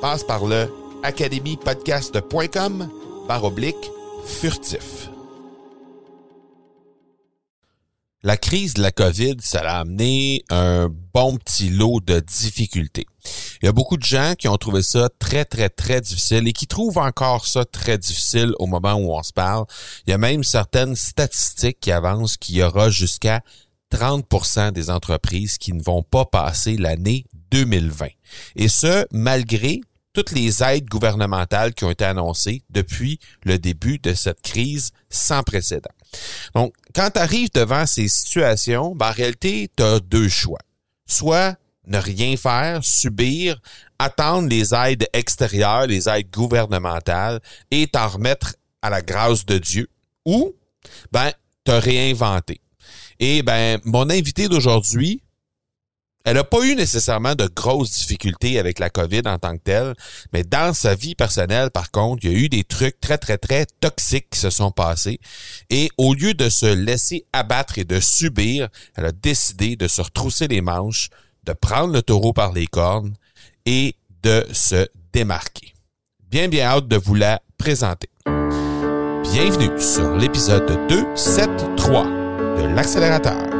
Passe par le academypodcast.com par oblique furtif. La crise de la COVID, ça a amené un bon petit lot de difficultés. Il y a beaucoup de gens qui ont trouvé ça très, très, très difficile et qui trouvent encore ça très difficile au moment où on se parle. Il y a même certaines statistiques qui avancent qu'il y aura jusqu'à 30% des entreprises qui ne vont pas passer l'année 2020. Et ce, malgré toutes les aides gouvernementales qui ont été annoncées depuis le début de cette crise sans précédent. Donc, quand tu arrives devant ces situations, ben, en réalité, tu as deux choix. Soit ne rien faire, subir, attendre les aides extérieures, les aides gouvernementales et t'en remettre à la grâce de Dieu, ou ben, te réinventer. Et ben, mon invité d'aujourd'hui, elle n'a pas eu nécessairement de grosses difficultés avec la COVID en tant que telle, mais dans sa vie personnelle, par contre, il y a eu des trucs très, très, très toxiques qui se sont passés. Et au lieu de se laisser abattre et de subir, elle a décidé de se retrousser les manches, de prendre le taureau par les cornes et de se démarquer. Bien, bien hâte de vous la présenter. Bienvenue sur l'épisode 273 de l'accélérateur.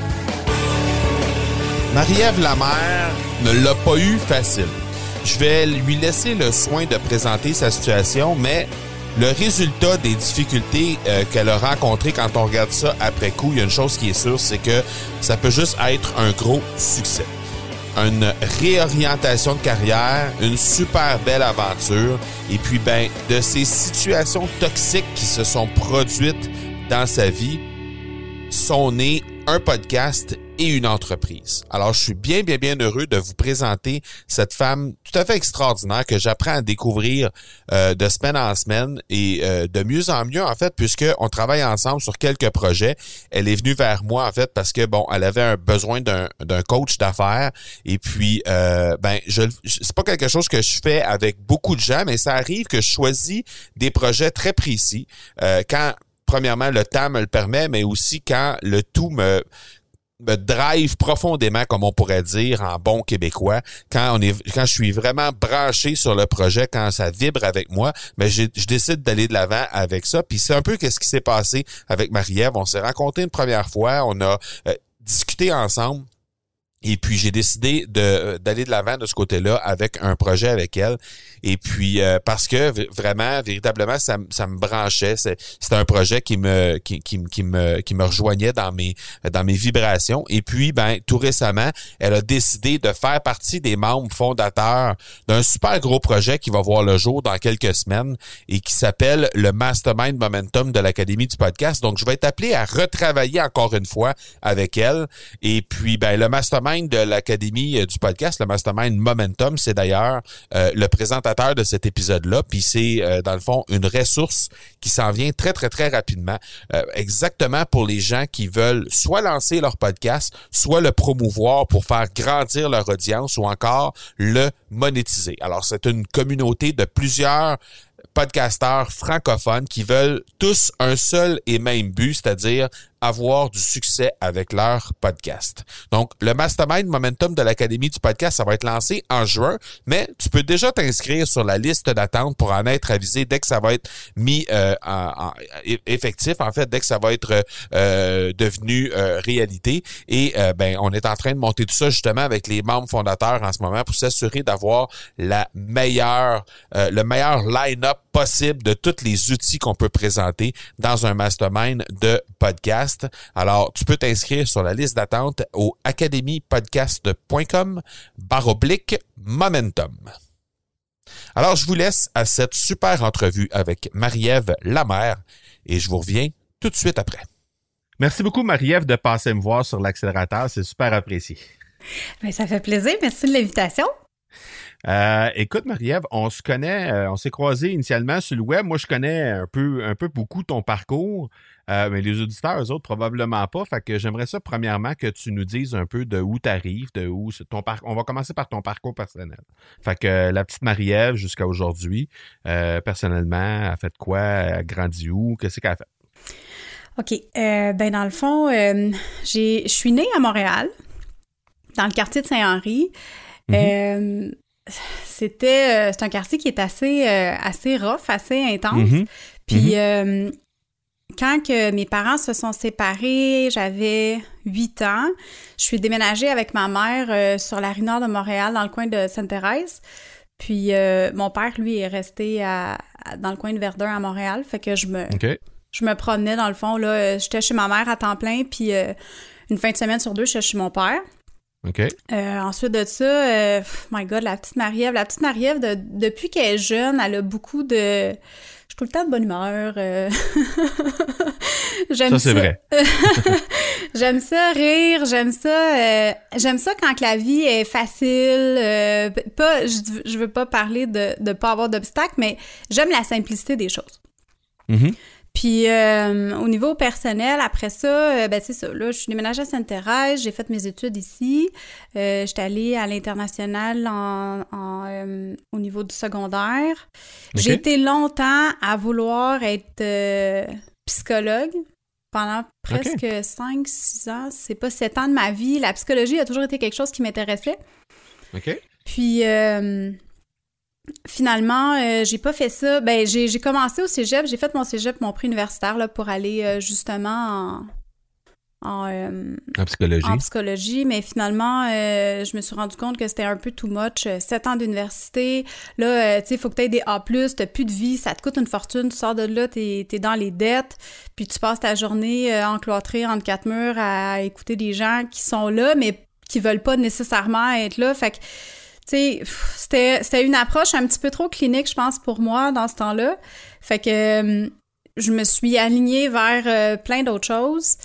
Marie-Ève Lamère ne l'a pas eu facile. Je vais lui laisser le soin de présenter sa situation, mais le résultat des difficultés euh, qu'elle a rencontrées quand on regarde ça après coup, il y a une chose qui est sûre, c'est que ça peut juste être un gros succès. Une réorientation de carrière, une super belle aventure, et puis ben de ces situations toxiques qui se sont produites dans sa vie, sont nées un podcast et une entreprise. Alors, je suis bien, bien, bien heureux de vous présenter cette femme tout à fait extraordinaire que j'apprends à découvrir euh, de semaine en semaine et euh, de mieux en mieux, en fait, puisque on travaille ensemble sur quelques projets. Elle est venue vers moi, en fait, parce que, bon, elle avait un besoin d'un, coach d'affaires et puis, euh, ben, je, c'est pas quelque chose que je fais avec beaucoup de gens, mais ça arrive que je choisis des projets très précis quand premièrement, le temps me le permet, mais aussi quand le tout me me drive profondément, comme on pourrait dire en bon québécois, quand on je suis vraiment branché sur le projet, quand ça vibre avec moi, mais je, décide d'aller de l'avant avec ça. Puis c'est un peu qu'est-ce qui s'est passé avec Marie-Ève. On s'est rencontrés une première fois, on a euh, discuté ensemble. Et puis j'ai décidé de d'aller de l'avant de ce côté-là avec un projet avec elle. Et puis euh, parce que vraiment, véritablement, ça, ça me branchait. C'était un projet qui me qui, qui, qui, me qui me rejoignait dans mes dans mes vibrations. Et puis, ben, tout récemment, elle a décidé de faire partie des membres fondateurs d'un super gros projet qui va voir le jour dans quelques semaines et qui s'appelle le Mastermind Momentum de l'Académie du podcast. Donc, je vais être appelé à retravailler encore une fois avec elle. Et puis, ben, le Mastermind de l'Académie euh, du podcast, le mastermind Momentum, c'est d'ailleurs euh, le présentateur de cet épisode-là. Puis c'est, euh, dans le fond, une ressource qui s'en vient très, très, très rapidement. exactement pour les gens qui veulent soit lancer leur podcast, soit le promouvoir pour faire grandir leur audience ou encore le monétiser. Alors, c'est une communauté de plusieurs podcasteurs francophones qui veulent tous un seul et même but, c'est-à-dire avoir du succès avec leur podcast. Donc, le Mastermind Momentum de l'Académie du podcast, ça va être lancé en juin, mais tu peux déjà t'inscrire sur la liste d'attente pour en être avisé dès que ça va être mis euh, en, effectif, en fait, dès que ça va être euh, devenu euh, réalité. Et ben, on est en train de monter tout ça justement avec les membres fondateurs en ce moment pour s'assurer d'avoir la meilleure, le meilleur line-up possible de tous les outils qu'on peut présenter dans un mastermind de podcast. Alors, tu peux t'inscrire sur la liste d'attente au academypodcast.com baroblique momentum. Alors, je vous laisse à cette super entrevue avec Marie-Ève Lamère et je vous reviens tout de suite après. Merci beaucoup, Marie-Ève, de passer me voir sur l'accélérateur. C'est super apprécié. Bien, ça fait plaisir. Merci de l'invitation. Euh, écoute, Marie-Ève, on se connaît, euh, on s'est croisés initialement sur le web. Moi, je connais un peu, un peu beaucoup ton parcours, euh, mais les auditeurs, eux autres, probablement pas. Fait que j'aimerais ça, premièrement, que tu nous dises un peu de où tu arrives, de où ton parcours. On va commencer par ton parcours personnel. Fait que la petite Marie-Ève, jusqu'à aujourd'hui, personnellement, a fait quoi? Elle a grandi où? Qu'est-ce qu'elle a fait? OK. ben, dans le fond, je suis née à Montréal, dans le quartier de Saint-Henri. Mm-hmm c'était euh, c'est un quartier qui est assez euh, assez rough, assez intense. Mhm. Puis mhm. Euh, quand que mes parents se sont séparés, j'avais 8 ans. Je suis déménagée avec ma mère sur la rue nord de Montréal, dans le coin de Sainte-Thérèse. Puis mon père, lui, est resté dans le coin de Verdun à Montréal. Fait que je me, je me promenais dans le fond. là J'étais chez ma mère à temps plein, puis une fin de semaine sur deux, j'étais chez mon père. OK. Euh, ensuite de ça, euh, my God, la petite Marie-Ève. La petite Marie-Ève, depuis qu'elle est jeune, elle a beaucoup de... Je suis tout le temps de bonne humeur. Euh. j'aime ça. c'est vrai. j'aime ça rire, j'aime ça... j'aime ça quand la vie est facile. pas, je, veux pas parler de ne pas avoir d'obstacles, mais j'aime la simplicité des choses. Mm-hmm. Puis euh, au niveau personnel, après ça, euh, ben c'est ça. Là, je suis déménagée à Sainte-Thérèse, j'ai fait mes études ici. Euh, J'étais allée à l'international en, au niveau du secondaire. J'ai été longtemps à vouloir être psychologue pendant presque 5-6 ans. C'est pas 7 ans de ma vie. La psychologie a toujours été quelque chose qui m'intéressait. OK. Puis Finalement, euh, j'ai pas fait ça. Ben, j'ai commencé au cégep, j'ai fait mon cégep, mon prix universitaire là, pour aller euh, justement en, euh, en, psychologie. En psychologie, mais finalement, je me suis rendu compte que c'était un peu too much. Sept ans d'université, là, tu sais, il faut que tu aies des A+, t'as plus de vie, ça te coûte une fortune, tu sors de là, t'es es dans les dettes, puis tu passes ta journée encloîtrée entre quatre murs à écouter des gens qui sont là, mais qui veulent pas nécessairement être là. Fait que c'était une approche un petit peu trop clinique, je pense, pour moi dans ce temps-là. Fait que euh, je me suis alignée vers euh, plein d'autres choses.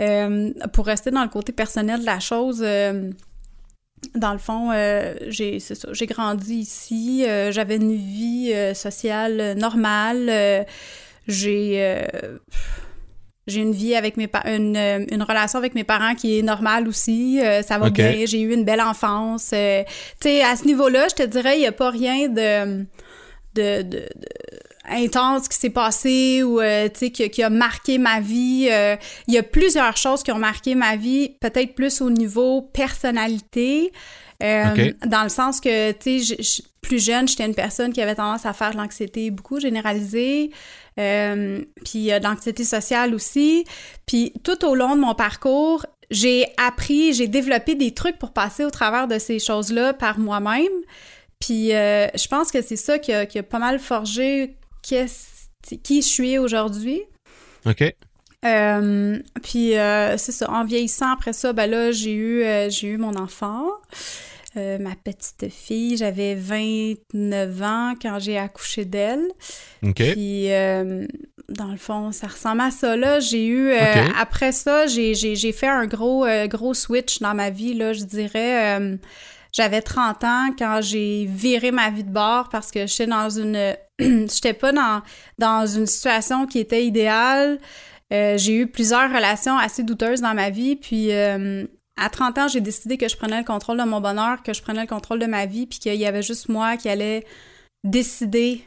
Euh, pour rester dans le côté personnel de la chose, dans le fond, j'ai grandi ici, j'avais une vie sociale normale, j'ai j'ai une vie avec mes une, euh, une relation avec mes parents qui est normale aussi. Euh, ça va bien. J'ai eu une belle enfance. Euh, tu sais, à ce niveau-là, je te dirais, il n'y a pas rien de, de, de, intense qui s'est passé ou tu sais qui, qui, a marqué ma vie. Il y a plusieurs choses qui ont marqué ma vie, peut-être plus au niveau personnalité. Dans le sens que, tu sais, plus jeune, j'étais une personne qui avait tendance à faire de l'anxiété beaucoup généralisée. Euh, puis euh, d'anxiété sociale aussi. Puis tout au long de mon parcours, j'ai appris, j'ai développé des trucs pour passer au travers de ces choses-là par moi-même. Puis euh, je pense que c'est ça qui a, pas mal forgé qui, qui je suis aujourd'hui. OK. puis c'est ça, en vieillissant après ça, ben là, j'ai eu, j'ai eu mon enfant. Ma petite fille. J'avais 29 ans quand j'ai accouché d'elle. OK. Puis, euh, dans le fond, ça ressemble à ça. Là, j'ai eu euh, après ça, j'ai, j'ai, fait un gros euh, gros switch dans ma vie. Là, je dirais, euh, j'avais 30 ans quand j'ai viré ma vie de bord parce que j'étais dans une, j'étais pas dans dans une situation qui était idéale. j'ai eu plusieurs relations assez douteuses dans ma vie, puis à 30 ans, j'ai décidé que je prenais le contrôle de mon bonheur, que je prenais le contrôle de ma vie, puis qu'il y avait juste moi qui allait décider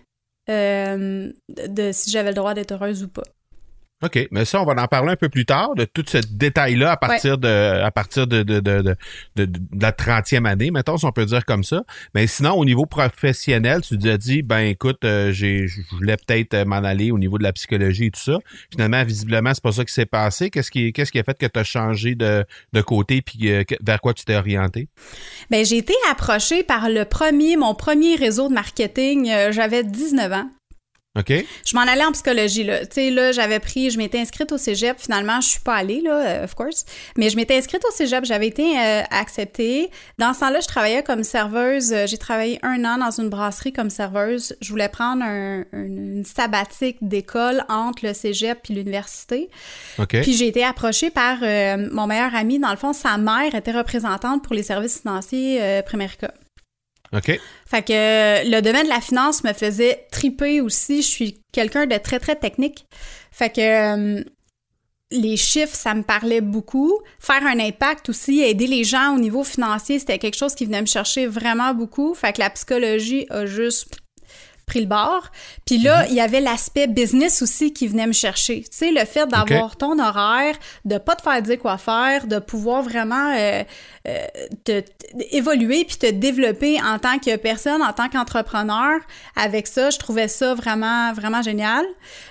euh, de, si j'avais le droit d'être heureuse ou pas. OK, mais ça, on va en parler un peu plus tard, de tout ce détail-là à partir de à partir de, de, de, de, la 30e année, mettons, si on peut dire comme ça. Mais sinon, au niveau professionnel, tu te dit, ben écoute, euh, j'ai je voulais peut-être euh, m'en aller au niveau de la psychologie et tout ça. Finalement, visiblement, c'est pas ça qui s'est passé. Qu'est-ce qui qu'est-ce qui a fait que tu as changé de, de côté puis euh, vers quoi tu t'es orienté? Ben j'ai été approchée par le premier, mon premier réseau de marketing. J'avais 19 ans. OK? Je m'en allais en psychologie, là. Tu sais, là, j'avais pris, je m'étais inscrite au cégep. Finalement, je suis pas allée, là, euh, of course. Mais je m'étais inscrite au cégep. J'avais été euh, acceptée. Dans ce temps-là, je travaillais comme serveuse. Euh, j'ai travaillé un an dans une brasserie comme serveuse. Je voulais prendre un, une sabbatique d'école entre le cégep puis l'université. OK. Puis j'ai été approchée par mon meilleur ami. Dans le fond, sa mère était représentante pour les services financiers Primerica. OK. Fait que le domaine de la finance me faisait triper aussi. Je suis quelqu'un de très, très technique. Fait que euh, les chiffres, ça me parlait beaucoup. Faire un impact aussi, aider les gens au niveau financier, c'était quelque chose qui venait me chercher vraiment beaucoup. Fait que la psychologie a juste pris le bord. Puis là, mhm. il y avait l'aspect business aussi qui venait me chercher. Tu sais, le fait d'avoir ton horaire, de pas te faire dire quoi faire, de pouvoir vraiment euh, euh, te, évoluer puis te développer en tant que personne, en tant qu'entrepreneur. Avec ça, je trouvais ça vraiment, vraiment génial.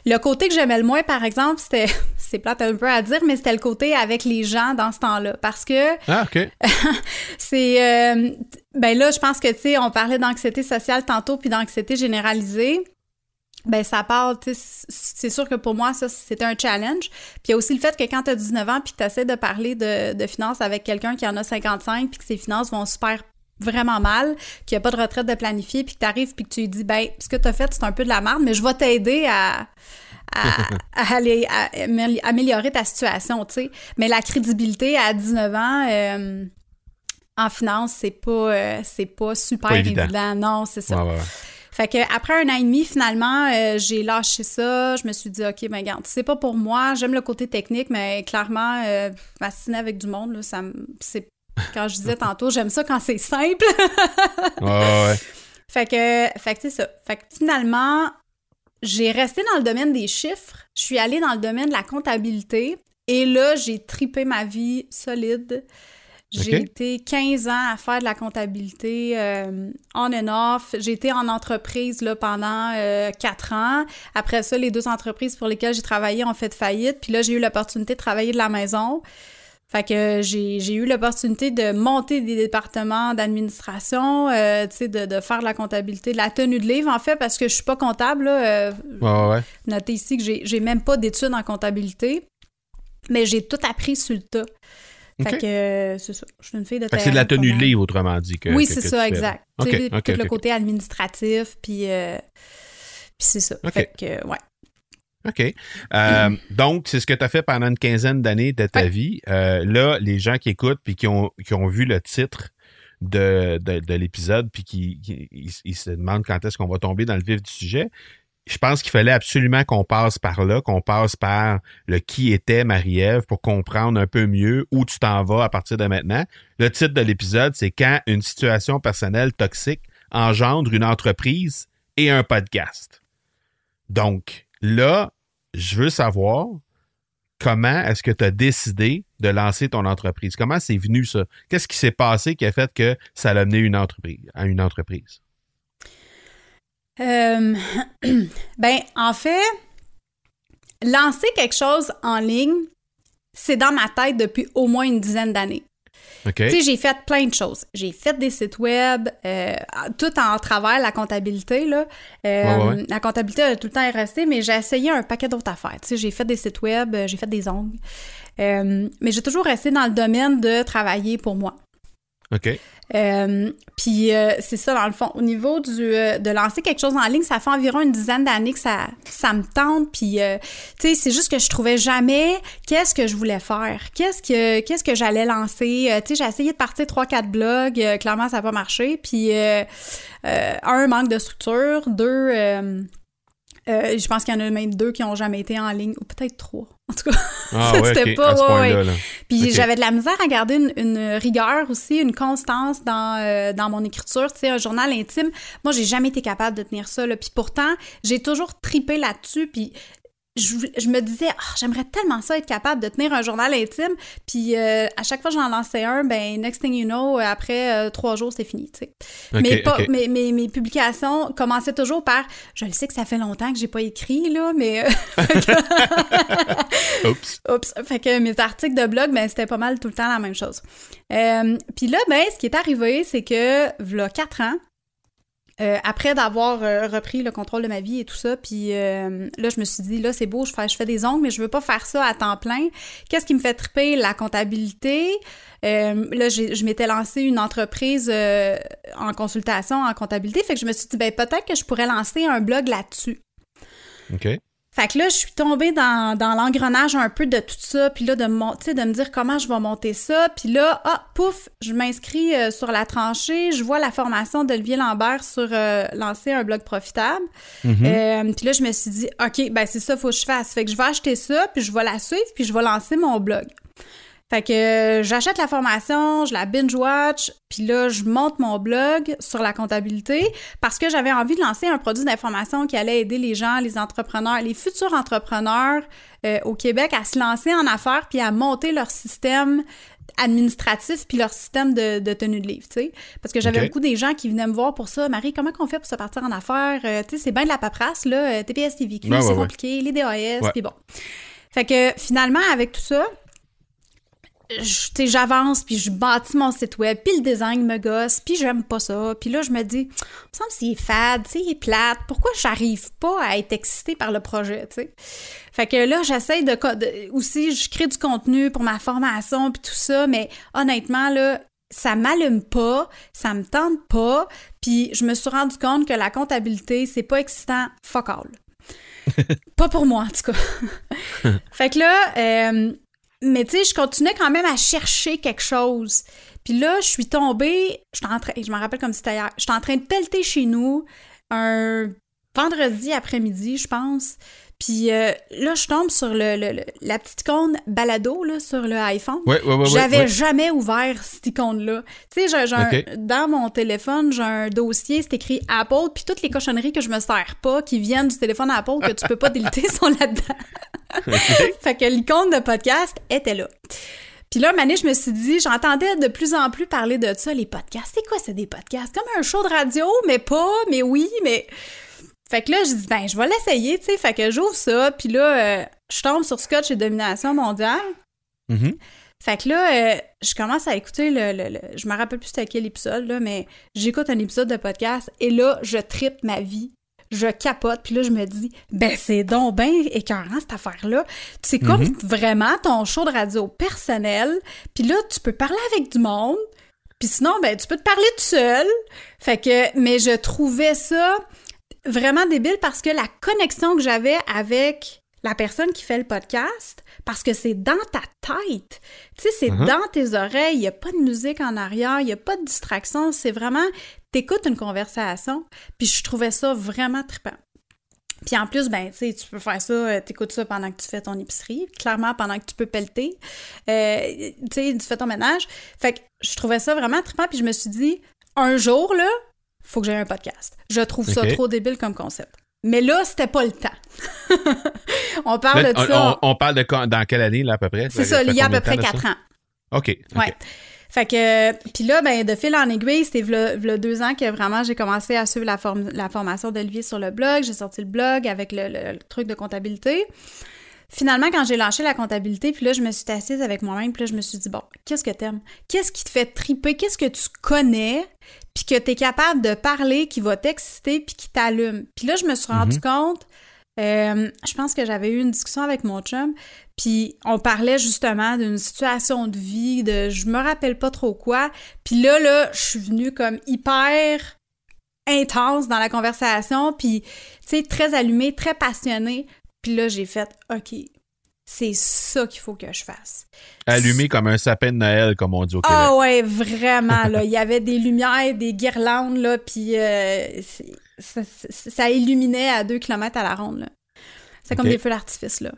Le côté que j'aimais le moins, par exemple, c'était, c'est plate un peu à dire, mais c'était le côté avec les gens dans ce temps-là. Parce que... Ah, OK. c'est... Euh, ben là, je pense que, tu sais, on parlait d'anxiété sociale tantôt puis d'anxiété généralisée. Ben ça parle, c'est sûr que pour moi, ça, c'était un challenge. Puis il y a aussi le fait que quand tu as 19 ans puis que tu essaies de parler de, de finances avec quelqu'un qui en a 55 puis que ses finances vont super vraiment mal, qu'il n'y a pas de retraite de planifier puis que tu arrives puis que tu lui dis, ben ce que tu as fait, c'est un peu de la merde, mais je vais t'aider à, à, aller, à améliorer ta situation, tu sais. Mais la crédibilité à 19 ans... Euh, en finance, c'est pas, euh, c'est pas super évident. Non, c'est ça. Fait que après un an et demi, finalement, euh, j'ai lâché ça. Je me suis dit, OK, ben regarde, c'est pas pour moi. J'aime le côté technique, mais clairement, euh, m'assiner avec du monde, là, ça c'est quand je disais tantôt, j'aime ça quand c'est simple. ouais, Fait que, fait que c'est ça. Fait que finalement, j'ai resté dans le domaine des chiffres. Je suis allée dans le domaine de la comptabilité. Et là, j'ai tripé ma vie solide. J'ai été 15 ans à faire de la comptabilité euh, on and off. J'ai été en entreprise là, pendant euh, 4 ans. Après ça, les deux entreprises pour lesquelles j'ai travaillé ont fait faillite. Puis là, j'ai eu l'opportunité de travailler de la maison. Fait que j'ai eu l'opportunité de monter des départements d'administration, euh, tu sais, de, de, faire de la comptabilité, de la tenue de livre, en fait, parce que je suis pas comptable. Là, euh, ouais, ouais. Notez ici que j'ai même pas d'études en comptabilité, mais j'ai tout appris sur le tas. Fait que euh, c'est ça. Je suis une fille de C'est de la tenue de livre, autrement dit. Que, oui, c'est ça, exact. tout le côté administratif, puis, euh, puis c'est ça. Fait que, ouais. OK. Euh, donc, c'est ce que tu as fait pendant une quinzaine d'années de ta vie. là, les gens qui écoutent puis qui ont, qui ont vu le titre de, de, de l'épisode puis qui, ils se demandent quand est-ce qu'on va tomber dans le vif du sujet, je pense qu'il fallait absolument qu'on passe par là, qu'on passe par le qui était Marie-Ève pour comprendre un peu mieux où tu t'en vas à partir de maintenant. Le titre de l'épisode, c'est quand une situation personnelle toxique engendre une entreprise et un podcast. Donc, là, je veux savoir comment est-ce que tu as décidé de lancer ton entreprise? Comment c'est venu ça? Qu'est-ce qui s'est passé qui a fait que ça l'a amené une entreprise, à une entreprise? Euh, ben, en fait, lancer quelque chose en ligne, c'est dans ma tête depuis au moins une dizaine d'années. Tu sais, j'ai fait plein de choses. J'ai fait des sites web, euh, tout en travers la comptabilité. Là. Euh, la comptabilité a tout le temps resté, mais j'ai essayé un paquet d'autres affaires. Tu sais, j'ai fait des sites web, j'ai fait des ongles. mais j'ai toujours resté dans le domaine de travailler pour moi. OK. Euh, puis euh, c'est ça, dans le fond. Au niveau du, euh, de lancer quelque chose en ligne, ça fait environ une dizaine d'années que ça, ça me tente. Puis, tu sais, c'est juste que je trouvais jamais qu'est-ce que je voulais faire. Qu'est-ce que, qu'est-ce que j'allais lancer. tu sais, j'ai essayé de partir trois, quatre blogs. clairement, ça n'a pas marché. Puis, un, manque de structure. Deux, je pense qu'il y en a même deux qui n'ont jamais été en ligne. Ou peut-être trois. En tout cas, ah, c'était pas. Ouais, Puis j'avais de la misère à garder une, rigueur aussi, une constance dans, euh, dans mon écriture. Tu sais, un journal intime, moi, j'ai jamais été capable de tenir ça. Là. Puis pourtant, j'ai toujours tripé là-dessus. Puis je, me disais, oh, j'aimerais tellement ça être capable de tenir un journal intime. Puis euh, à chaque fois que j'en lançais un, ben next thing you know, après euh, trois jours, c'est fini. Tu sais. mais, pas, mes publications commençaient toujours par, je le sais que ça fait longtemps que j'ai pas écrit là, mais euh, oups. oups. Fait que mes articles de blog, ben c'était pas mal tout le temps la même chose. Puis là, ben ce qui est arrivé, c'est que voilà quatre ans, euh, après d'avoir euh, repris le contrôle de ma vie et tout ça, puis euh, là, je me suis dit, là, c'est beau, je fais, je fais des ongles, mais je veux pas faire ça à temps plein. Qu'est-ce qui me fait triper? La comptabilité. là, je m'étais lancé une entreprise en consultation en comptabilité, fait que je me suis dit, ben peut-être que je pourrais lancer un blog là-dessus. OK. Fait que là, je suis tombée dans, dans l'engrenage un peu de tout ça, puis là, de, de me dire comment je vais monter ça. Puis là, ah, pouf, je m'inscris euh, sur la tranchée, je vois la formation d'Olivier Lambert sur euh, lancer un blog profitable. Mm-hmm. Euh, puis là, je me suis dit, OK, ben c'est ça, faut que je fasse. Fait que je vais acheter ça, puis je vais la suivre, puis je vais lancer mon blog. Fait que euh, j'achète la formation, je la binge-watch, puis là, je monte mon blog sur la comptabilité parce que j'avais envie de lancer un produit d'information qui allait aider les gens, les entrepreneurs, les futurs entrepreneurs euh, au Québec à se lancer en affaires puis à monter leur système administratif puis leur système de, tenue de livre, tu sais. Parce que j'avais beaucoup des gens qui venaient me voir pour ça. Marie, comment qu'on fait pour se partir en affaires? Euh, tu sais, c'est bien de la paperasse, là. TPS, TVQ, c'est compliqué, les DAS, puis bon. Fait que finalement, avec tout ça, j'avance, puis je bâtis mon site web, puis le design me gosse, puis j'aime pas ça. Puis là, je me dis, il me semble que c'est fade, c'est plate. Pourquoi j'arrive pas à être excitée par le projet, tu sais? Fait que là, j'essaie de, Aussi, je crée du contenu pour ma formation, puis tout ça, mais honnêtement, là, ça m'allume pas, ça me tente pas, puis je me suis rendu compte que la comptabilité, c'est pas excitant, fuck all. pas pour moi, en tout cas. fait que là, euh, mais tu sais, je continuais quand même à chercher quelque chose. Puis là, je suis tombée, je, en je me rappelle comme c'était hier, j'étais en train de pelleter chez nous un vendredi après-midi, je pense. Puis euh, là, je tombe sur le, la petite icône balado là, sur le iPhone. Ouais, ouais, ouais, J'avais jamais ouvert cette icône-là. Tu sais, dans mon téléphone, j'ai un dossier, c'est écrit Apple, puis toutes les cochonneries que je me sers pas, qui viennent du téléphone Apple, que tu peux pas déliter, sont là-dedans. fait que l'icône de podcast était là. Puis là, Mané, je me suis dit, j'entendais de plus en plus parler de ça, les podcasts. C'est quoi, c'est des podcasts? Comme un show de radio, mais pas, mais oui, mais fait que là, je dis, ben, je vais l'essayer, tu sais. Fait que j'ouvre ça, puis là, euh, je tombe sur Scotch et Domination mondiale. Mm-hmm. Fait que là, euh, je commence à écouter le, Je me rappelle plus c'était quel épisode, là, mais j'écoute un épisode de podcast et là, je tripe ma vie. Je capote, puis là, je me dis, ben, c'est donc bien écœurant, cette affaire-là. C'est comme mm-hmm. vraiment ton show de radio personnel, puis là, tu peux parler avec du monde, puis sinon, ben, tu peux te parler tout seul. Fait que, mais je trouvais ça vraiment débile parce que la connexion que j'avais avec la personne qui fait le podcast, parce que c'est dans ta tête. Tu sais, c'est uh-huh. dans tes oreilles, il n'y a pas de musique en arrière, il n'y a pas de distraction, c'est vraiment, t'écoutes une conversation, puis je trouvais ça vraiment trippant. Puis en plus, ben, tu sais, tu peux faire ça, euh, t'écoutes ça pendant que tu fais ton épicerie, clairement pendant que tu peux pelleter, euh, tu sais, tu fais ton ménage. Fait que je trouvais ça vraiment trippant, puis je me suis dit, un jour, là, faut que j'aie un podcast. Je trouve ça trop débile comme concept. Mais là, c'était pas le temps. on parle de ça. On, parle de dans quelle année, là, à peu près? C'est ça, il y a à peu près quatre ans. OK. Ouais. Fait que, puis là, ben, de fil en aiguille, c'était v'là, deux ans que vraiment j'ai commencé à suivre la, la formation d'Olivier sur le blog. J'ai sorti le blog avec le truc de comptabilité. Finalement, quand j'ai lâché la comptabilité, puis là, je me suis assise avec moi-même, puis là, je me suis dit, bon, qu'est-ce que t'aimes? Qu'est-ce qui te fait triper? Qu'est-ce que tu connais? Puis que t'es capable de parler, qui va t'exciter, puis qui t'allume? Puis là, je me suis rendu mhm. compte, euh, je pense que j'avais eu une discussion avec mon chum, Puis on parlait justement d'une situation de vie, de je me rappelle pas trop quoi. Puis là, là, je suis venue comme hyper intense dans la conversation, puis tu sais, très allumée, très passionnée. Puis là, j'ai fait, OK, c'est ça qu'il faut que je fasse. Allumé comme un sapin de Noël, comme on dit au Québec. Ah ouais, vraiment, là. Il y avait des lumières, des guirlandes, là, puis euh, ça, illuminait à deux kilomètres à la ronde, là. C'est comme des feux d'artifice, là.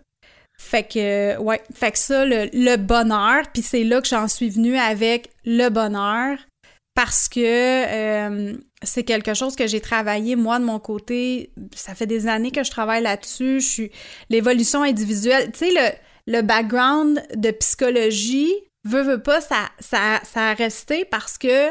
Fait que, ouais, fait que ça, le, le bonheur, puis c'est là que j'en suis venue avec le bonheur, parce que euh, c'est quelque chose que j'ai travaillé moi de mon côté. Ça fait des années que je travaille là-dessus. L'évolution individuelle. Tu sais, le, le background de psychologie, veut, veut pas, ça, ça, ça a resté parce que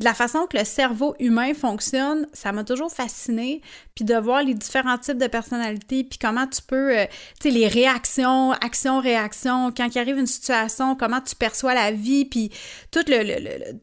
de la façon que le cerveau humain fonctionne, ça m'a toujours fasciné. Puis de voir les différents types de personnalités, puis comment tu peux, euh, tu sais, les réactions, action-réaction, quand il arrive une situation, comment tu perçois la vie, puis tout le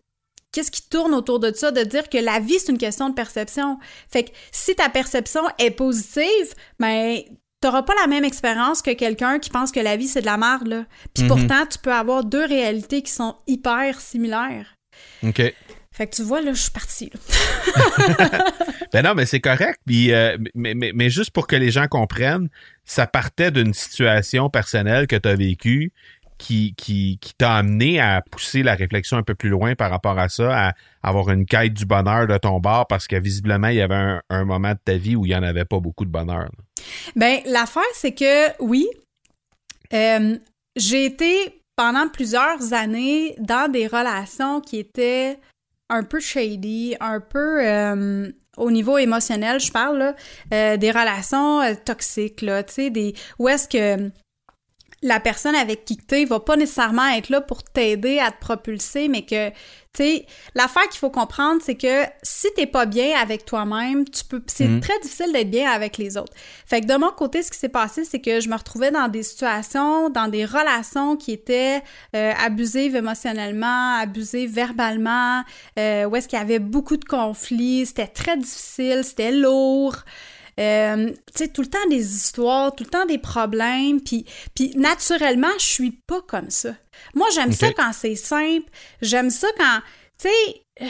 qu'est-ce qui tourne autour de ça, de dire que la vie, c'est une question de perception. Fait que si ta perception est positive, ben, t'auras pas la même expérience que quelqu'un qui pense que la vie, c'est de la merde, là. Puis mhm. pourtant, tu peux avoir deux réalités qui sont hyper similaires. OK. Fait que tu vois, là, je suis partie. ben non, mais c'est correct. Puis, euh, mais, mais, mais, juste pour que les gens comprennent, ça partait d'une situation personnelle que tu as vécue qui, qui, t'a amené à pousser la réflexion un peu plus loin par rapport à ça, à avoir une quête du bonheur de ton bord parce que visiblement, il y avait un, moment de ta vie où il n'y en avait pas beaucoup de bonheur. Ben, l'affaire, c'est que oui, euh, j'ai été pendant plusieurs années dans des relations qui étaient un peu shady, un peu euh, au niveau émotionnel, je parle, là, euh, des relations toxiques, là, tu sais, des, où est-ce que la personne avec qui tu es va pas nécessairement être là pour t'aider à te propulser, mais que, tu sais, l'affaire qu'il faut comprendre, c'est que si t'es pas bien avec toi-même, tu peux, c'est mm. très difficile d'être bien avec les autres. Fait que de mon côté, ce qui s'est passé, c'est que je me retrouvais dans des situations, dans des relations qui étaient euh, abusives émotionnellement, abusives verbalement, euh, où est-ce qu'il y avait beaucoup de conflits, c'était très difficile, c'était lourd. Euh, tu sais, tout le temps des histoires, tout le temps des problèmes, puis, puis naturellement, je suis pas comme ça. Moi, j'aime ça quand c'est simple, j'aime ça quand, tu sais... Euh,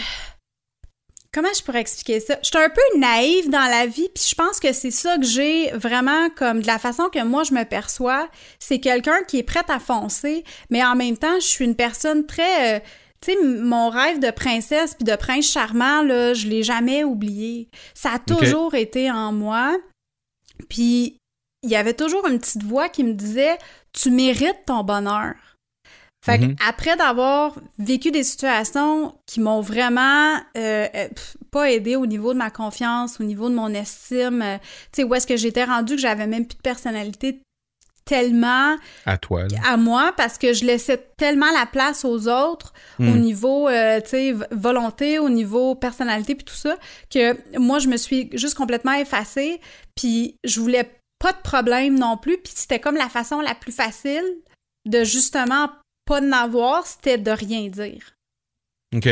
comment je pourrais expliquer ça? Je suis un peu naïve dans la vie, puis je pense que c'est ça que j'ai vraiment comme de la façon que moi je me perçois. C'est quelqu'un qui est prêt à foncer, mais en même temps, je suis une personne très. Euh, tu sais, mon rêve de princesse puis de prince charmant, là, je l'ai jamais oublié. Ça a toujours été en moi. Puis, il y avait toujours une petite voix qui me disait « Tu mérites ton bonheur ». Fait après d'avoir vécu des situations qui m'ont vraiment euh, euh, pas aidé au niveau de ma confiance, au niveau de mon estime, euh, tu sais, où est-ce que j'étais rendue que j'avais même plus de personnalité tellement à toi à moi parce que je laissais tellement la place aux autres au hmm. niveau euh, tu sais volonté au niveau personnalité puis tout ça que moi je me suis juste complètement effacée puis je voulais pas de problème non plus puis c'était comme la façon la plus facile de justement pas n'avoir c'était de rien dire. OK.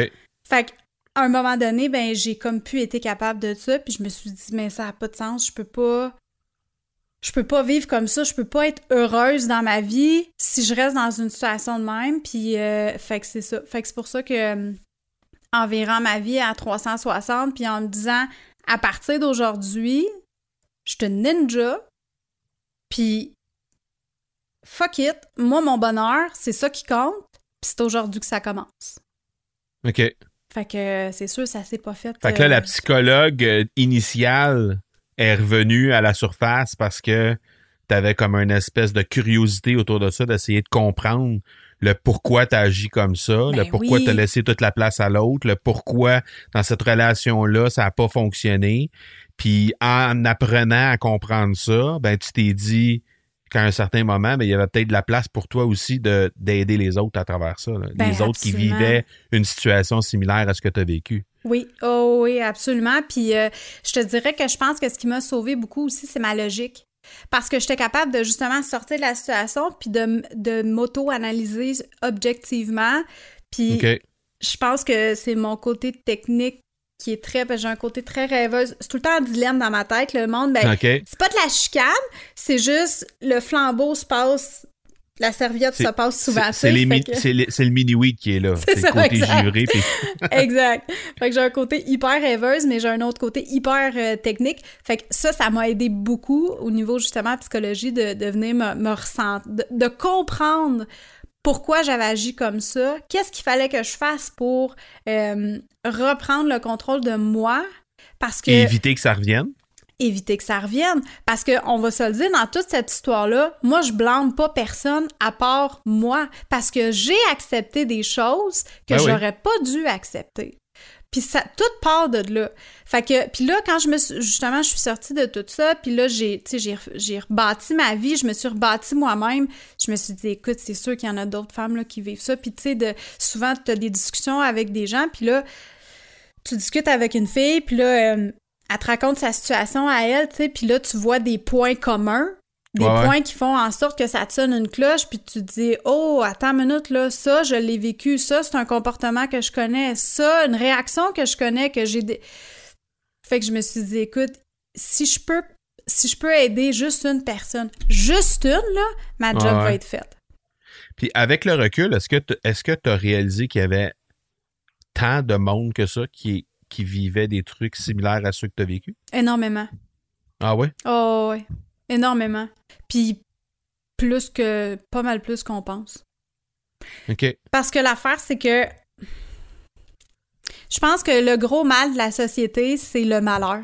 Fait qu'à un moment donné ben j'ai comme pu été capable de ça puis je me suis dit mais ça a pas de sens je peux pas je peux pas vivre comme ça, je peux pas être heureuse dans ma vie si je reste dans une situation de même. Puis, euh, fait que c'est ça. Fait que c'est pour ça que, euh, en verrant ma vie à 360, puis en me disant, à partir d'aujourd'hui, je suis une ninja, puis fuck it, moi, mon bonheur, c'est ça qui compte, puis c'est aujourd'hui que ça commence. OK. Fait que c'est sûr, ça s'est pas fait. Fait que là, la euh, psychologue initiale est revenu à la surface parce que tu avais comme une espèce de curiosité autour de ça, d'essayer de comprendre le pourquoi tu agi comme ça, le ben pourquoi tu as laissé toute la place à l'autre, le pourquoi dans cette relation-là, ça n'a pas fonctionné. Puis en apprenant à comprendre ça, ben tu t'es dit qu'à un certain moment, ben, il y avait peut-être de la place pour toi aussi de d'aider les autres à travers ça. Ben, les autres qui vivaient une situation similaire à ce que tu as vécu. Oui, oh oui, absolument. Puis euh, je te dirais que je pense que ce qui m'a sauvé beaucoup aussi, c'est ma logique. Parce que j'étais capable de justement sortir de la situation puis de, de m'auto-analyser objectivement. Puis je pense que c'est mon côté technique qui est très. J'ai un côté très rêveuse. C'est tout le temps un dilemme dans ma tête. Le monde, ben, c'est pas de la chicane, c'est juste le flambeau se passe la serviette se passe souvent C'est le mini-weed qui est là. C'est le côté juré. exact. Fait que j'ai un côté hyper rêveuse, mais j'ai un autre côté hyper euh, technique. Fait que ça, ça m'a aidé beaucoup au niveau justement psychologie de, de venir me, me ressentir, de, comprendre pourquoi j'avais agi comme ça, qu'est-ce qu'il fallait que je fasse pour euh, reprendre le contrôle de moi. Parce que... Et éviter que ça revienne? Éviter que ça revienne. Parce que on va se le dire, dans toute cette histoire-là, moi, je blâme pas personne à part moi. Parce que j'ai accepté des choses que ben j'aurais pas dû accepter. Puis ça, tout part de là. Fait que, puis là, quand je me suis, justement, je suis sortie de tout ça, puis là, j'ai, sais, j'ai rebâti ma vie, je me suis rebâti moi-même. Je me suis dit, écoute, c'est sûr qu'il y en a d'autres femmes, là, qui vivent ça. Puis tu sais, souvent, tu as des discussions avec des gens, puis là, tu discutes avec une fille, puis là, euh, elle te raconte sa situation à elle, tu sais, puis là, tu vois des points communs, des points qui font en sorte que ça te sonne une cloche, puis tu te dis, oh, attends une minute, là, ça, je l'ai vécu, ça, c'est un comportement que je connais, ça, une réaction que je connais, que j'ai... Fait que je me suis dit, écoute, si je peux si je peux aider juste une personne, juste une, là, ma job va être faite. Puis avec le recul, est-ce que tu as réalisé qu'il y avait tant de monde que ça qui, qui vivaient des trucs similaires à ceux que tu as vécu? Énormément. Ah ouais? Oh ouais. Énormément. Puis plus que. pas mal plus qu'on pense. OK. Parce que l'affaire, c'est que. Je pense que le gros mal de la société, c'est le malheur.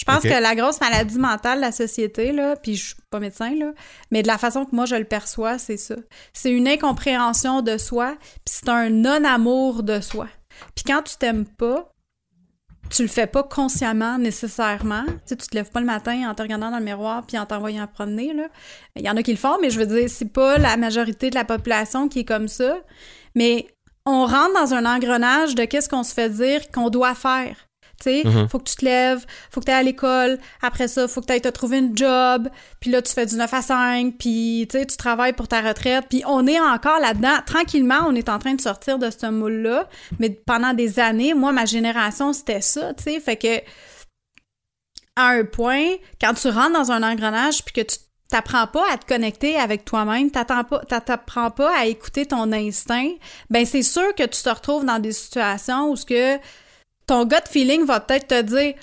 Je pense que la grosse maladie mentale de la société, là, puis je suis pas médecin, là, mais de la façon que moi je le perçois, c'est ça. C'est une incompréhension de soi, puis c'est un non-amour de soi. Puis quand tu t'aimes pas, tu le fais pas consciemment nécessairement. Tu sais, te lèves pas le matin en te regardant dans le miroir puis en t'envoyant promener. Il y en a qui le font, mais je veux dire, c'est pas la majorité de la population qui est comme ça. Mais on rentre dans un engrenage de qu'est-ce qu'on se fait dire qu'on doit faire. Tu sais, mm-hmm. faut que tu te lèves, faut que tu ailles à l'école, après ça, faut que tu ailles te trouver une job, puis là, tu fais du 9 à 5, puis tu sais, tu travailles pour ta retraite, puis on est encore là-dedans. Tranquillement, on est en train de sortir de ce moule-là, mais pendant des années, moi, ma génération, c'était ça, tu sais, fait que à un point, quand tu rentres dans un engrenage, puis que tu t'apprends pas à te connecter avec toi-même, t'apprends pas, t'apprends pas à écouter ton instinct, ben c'est sûr que tu te retrouves dans des situations où ce que ton gut feeling va peut-être te dire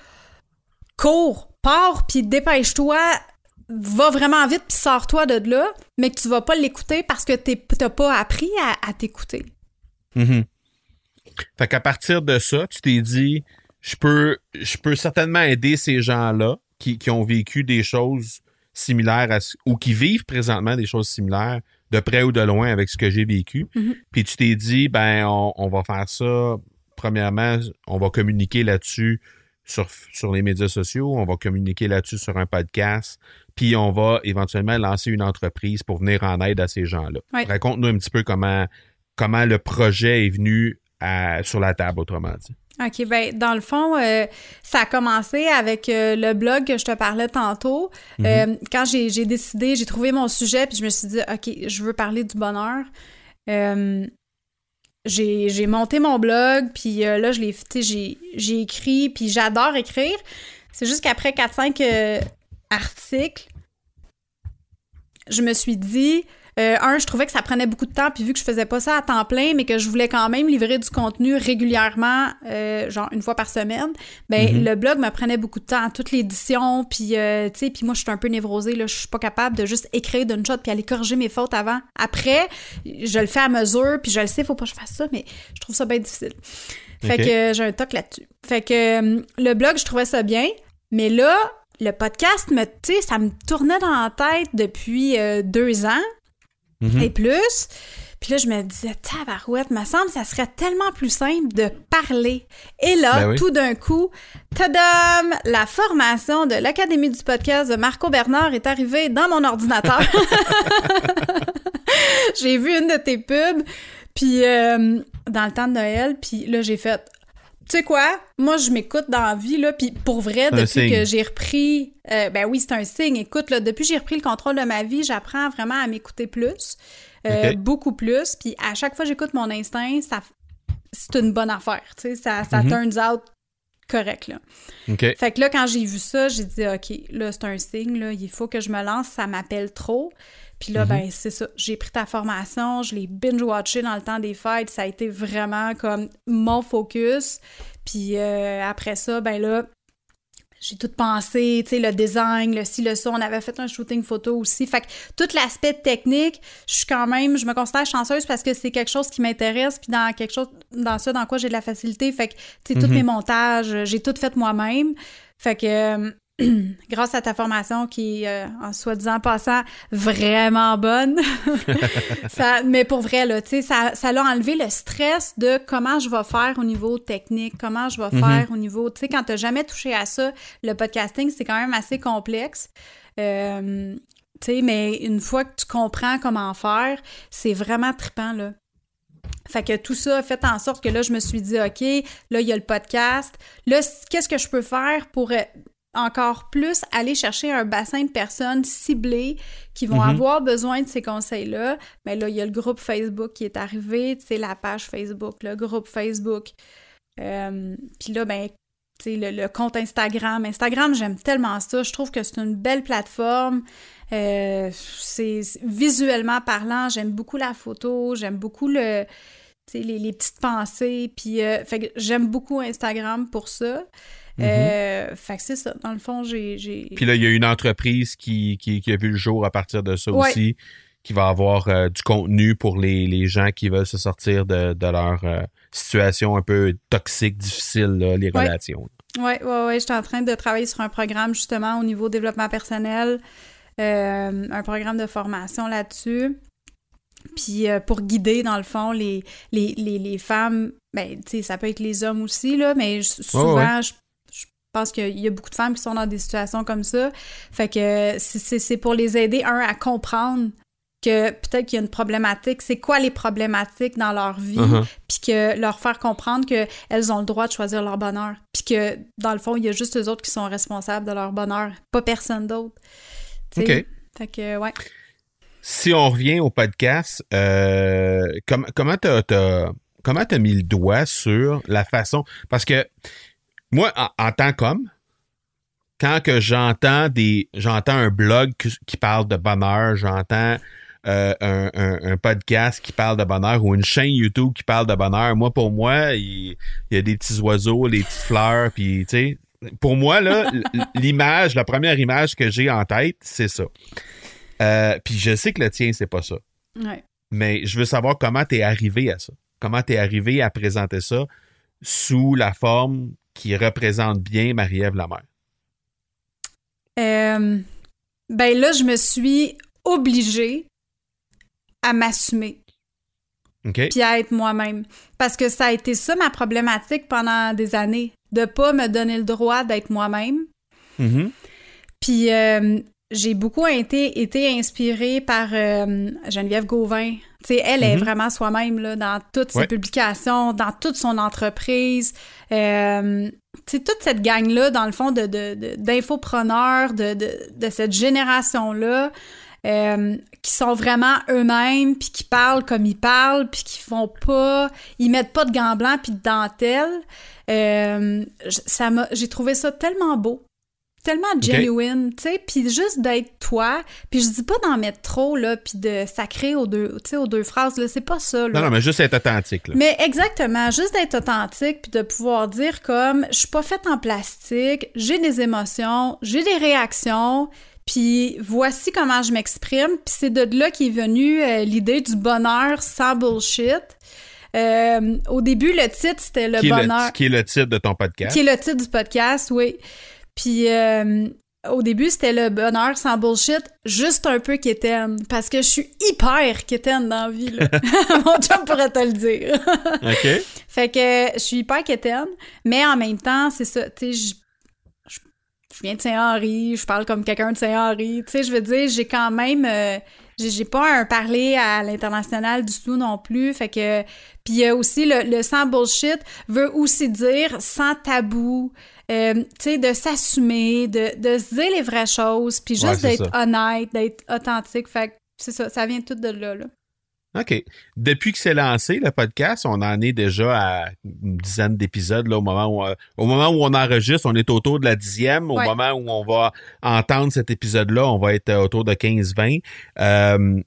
cours, pars, puis dépêche-toi, va vraiment vite, puis sors-toi de là, mais que tu vas pas l'écouter parce que t'as pas appris à, t'écouter. Mm-hmm. Fait qu'à partir de ça, tu t'es dit, je peux, je peux certainement aider ces gens-là qui, ont vécu des choses similaires à, ou qui vivent présentement des choses similaires de près ou de loin avec ce que j'ai vécu. Mm-hmm. Puis tu t'es dit, ben, on, on, va faire ça premièrement, on va communiquer là-dessus sur, sur les médias sociaux, on va communiquer là-dessus sur un podcast, puis on va éventuellement lancer une entreprise pour venir en aide à ces gens-là. Raconte-nous un petit peu comment, comment le projet est venu sur la table, autrement dit. OK, ben dans le fond, euh, ça a commencé avec euh, le blog que je te parlais tantôt. Mm-hmm. Euh, quand j'ai décidé, j'ai trouvé mon sujet, puis je me suis dit, OK, je veux parler du bonheur j'ai monté mon blog, puis euh, là, je l'ai, j'ai écrit, puis j'adore écrire. C'est juste qu'après 4-5 euh, articles, je me suis dit, euh, un, je trouvais que ça prenait beaucoup de temps, puis vu que je faisais pas ça à temps plein, mais que je voulais quand même livrer du contenu régulièrement, euh, genre une fois par semaine, ben mhm. le blog me prenait beaucoup de temps, toute l'édition, puis euh, tu sais, puis moi je suis un peu névrosée, là, je suis pas capable de juste écrire d'une shot puis aller corriger mes fautes avant. Après, je le fais à mesure, puis je le sais, faut pas que je fasse ça, mais je trouve ça bien difficile. Fait que j'ai un toc là-dessus. Fait que le blog, je trouvais ça bien, mais là, le podcast, me, ça me tournait dans la tête depuis deux ans. Mhm. et plus. Puis là, je me disais, tabarouette, me semble ça serait tellement plus simple de parler. Et là, ben tout d'un coup, tadam! La formation de l'Académie du podcast de Marco Bernard est arrivée dans mon ordinateur. j'ai vu une de tes pubs, puis euh, dans le temps de Noël, puis là, j'ai fait, tu sais quoi? Moi, je m'écoute dans la vie, là, puis pour vrai, depuis que j'ai repris... Euh, ben oui, c'est un signe. Écoute, là, depuis que j'ai repris le contrôle de ma vie, j'apprends vraiment à m'écouter plus, euh, beaucoup plus, puis à chaque fois que j'écoute mon instinct, ça, c'est une bonne affaire, tu sais, ça, ça mm-hmm. turns out correct, là. OK. Fait que là, quand j'ai vu ça, j'ai dit, OK, là, c'est un signe, là, il faut que je me lance, ça m'appelle trop. Puis là, ben, c'est ça. J'ai pris ta formation, je l'ai binge-watché dans le temps des fêtes. Ça a été vraiment comme mon focus. Puis euh, après ça, ben là, j'ai tout pensé, tu sais, le design, le ci, le ça. On avait fait un shooting photo aussi. Fait que tout l'aspect technique, je suis quand même, je me considère chanceuse parce que c'est quelque chose qui m'intéresse, puis dans quelque chose, dans ça, dans quoi j'ai de la facilité. Fait que, tu sais, tous mes montages, j'ai tout fait moi-même. Fait que, euh, grâce à ta formation qui est, euh, en soi-disant passant, vraiment bonne. ça, mais pour vrai, là, tu sais, ça, ça l'a enlevé le stress de comment je vais faire au niveau technique, comment je vais faire au niveau, tu sais, quand t'as jamais touché à ça, le podcasting, c'est quand même assez complexe. Euh, tu sais, mais une fois que tu comprends comment faire, c'est vraiment trippant, là. Fait que tout ça a fait en sorte que là, je me suis dit, OK, là, il y a le podcast. Là, qu'est-ce que je peux faire pour euh, encore plus aller chercher un bassin de personnes ciblées qui vont avoir besoin de ces conseils-là? Mais là, il y a le groupe Facebook qui est arrivé, tu sais, la page Facebook, le groupe Facebook. Euh, Puis là, ben, tu sais, le, le compte Instagram. Instagram, j'aime tellement ça. Je trouve que c'est une belle plateforme. Euh, c'est visuellement parlant, j'aime beaucoup la photo, j'aime beaucoup le, les, les petites pensées. Puis, euh, fait que j'aime beaucoup Instagram pour ça. Euh, fait que c'est ça. Dans le fond, j'ai. Puis là, il y a une entreprise qui, qui, qui a vu le jour à partir de ça Ouais. aussi, qui va avoir euh, du contenu pour les, les gens qui veulent se sortir de, de leur euh, situation un peu toxique, difficile, là, les Ouais. relations. Ouais, ouais, ouais. J'étais en train de travailler sur un programme justement au niveau développement personnel, un programme de formation là-dessus. Puis euh, pour guider, dans le fond, les, les, les, les femmes, ben, tu sais, ça peut être les hommes aussi, là, mais souvent, je pense qu'il y a beaucoup de femmes qui sont dans des situations comme ça. Fait que c'est- pour les aider, un, à comprendre que peut-être qu'il y a une problématique, c'est quoi les problématiques dans leur vie, Uh-huh. puis que leur faire comprendre qu'elles ont le droit de choisir leur bonheur, puis que dans le fond, il y a juste eux autres qui sont responsables de leur bonheur, pas personne d'autre. OK. Fait que, ouais. Si on revient au podcast, euh, com- comment t'as- comment t'as mis le doigt sur la façon? Parce que moi en, en tant qu'homme quand que j'entends des j'entends un blog qui, parle de bonheur j'entends euh, un, un- un podcast qui parle de bonheur ou une chaîne YouTube qui parle de bonheur moi pour moi il, il y a des petits oiseaux des petites fleurs puis tu sais pour moi là l'image la première image que j'ai en tête c'est ça euh, puis je sais que le tien, c'est pas ça. Ouais. Mais je veux savoir comment t'es arrivé à ça. Comment t'es arrivé à présenter ça sous la forme qui représente bien Marie-Ève Lamère. Euh, ben là, je me suis obligée à m'assumer OK? puis à être moi-même. Parce que ça a été ça ma problématique pendant des années, de pas me donner le droit d'être moi-même. Mhm. Puis euh, j'ai beaucoup été, été inspirée par euh, Geneviève Gauvin. Tu sais, elle est Mhm. vraiment soi-même dans toutes ses publications, dans toute son entreprise. Euh, tu sais, toute cette gang-là, dans le fond, de, de, de- d'infopreneurs de, de, cette génération-là, euh, qui sont vraiment eux-mêmes, puis qui parlent comme ils parlent, puis qui font pas... Ils mettent pas de gants blancs puis de dentelle. Euh, j'ai trouvé ça tellement beau tellement genuine, tu sais, puis juste d'être toi, puis je dis pas d'en mettre trop, là, puis de sacrer aux deux, tu sais, aux deux phrases, là, c'est pas ça, là. Non, non, mais juste être authentique. Là. Mais exactement, juste d'être authentique puis de pouvoir dire comme je suis pas faite en plastique, j'ai des émotions, j'ai des réactions, puis voici comment je m'exprime, puis c'est de là qu'est venue euh, l'idée du bonheur sans bullshit. Euh, au début, le titre c'était le qui, bonheur le, qui est le titre de ton podcast? qui est le titre du podcast, oui. Puis euh, au début, c'était le bonheur sans bullshit, juste un peu quétaine, parce que je suis hyper quétaine dans la vie, là. Mon chum pourrait te le dire. OK? fait que je suis hyper quétaine, mais en même temps, c'est ça, tu sais, je, je- je viens de Saint-Henri, je parle comme quelqu'un de Saint-Henri, tu sais, je veux dire, j'ai quand même... euh, j'ai pas un parler à l'international du tout non plus, fait que... Puis il y a aussi le, le sans bullshit veut aussi dire sans tabou, euh, tu sais, de s'assumer, de, de se dire les vraies choses, puis juste d'être honnête, d'être authentique, fait que c'est ça, ça vient tout de là, là. OK. Depuis que c'est lancé, le podcast, on en est déjà à une dizaine d'épisodes. Là, au, moment où, euh, au moment où on enregistre, on est autour de la dixième. Au Ouais. moment où on va entendre cet épisode-là, on va être euh, autour de 15-20. Euh,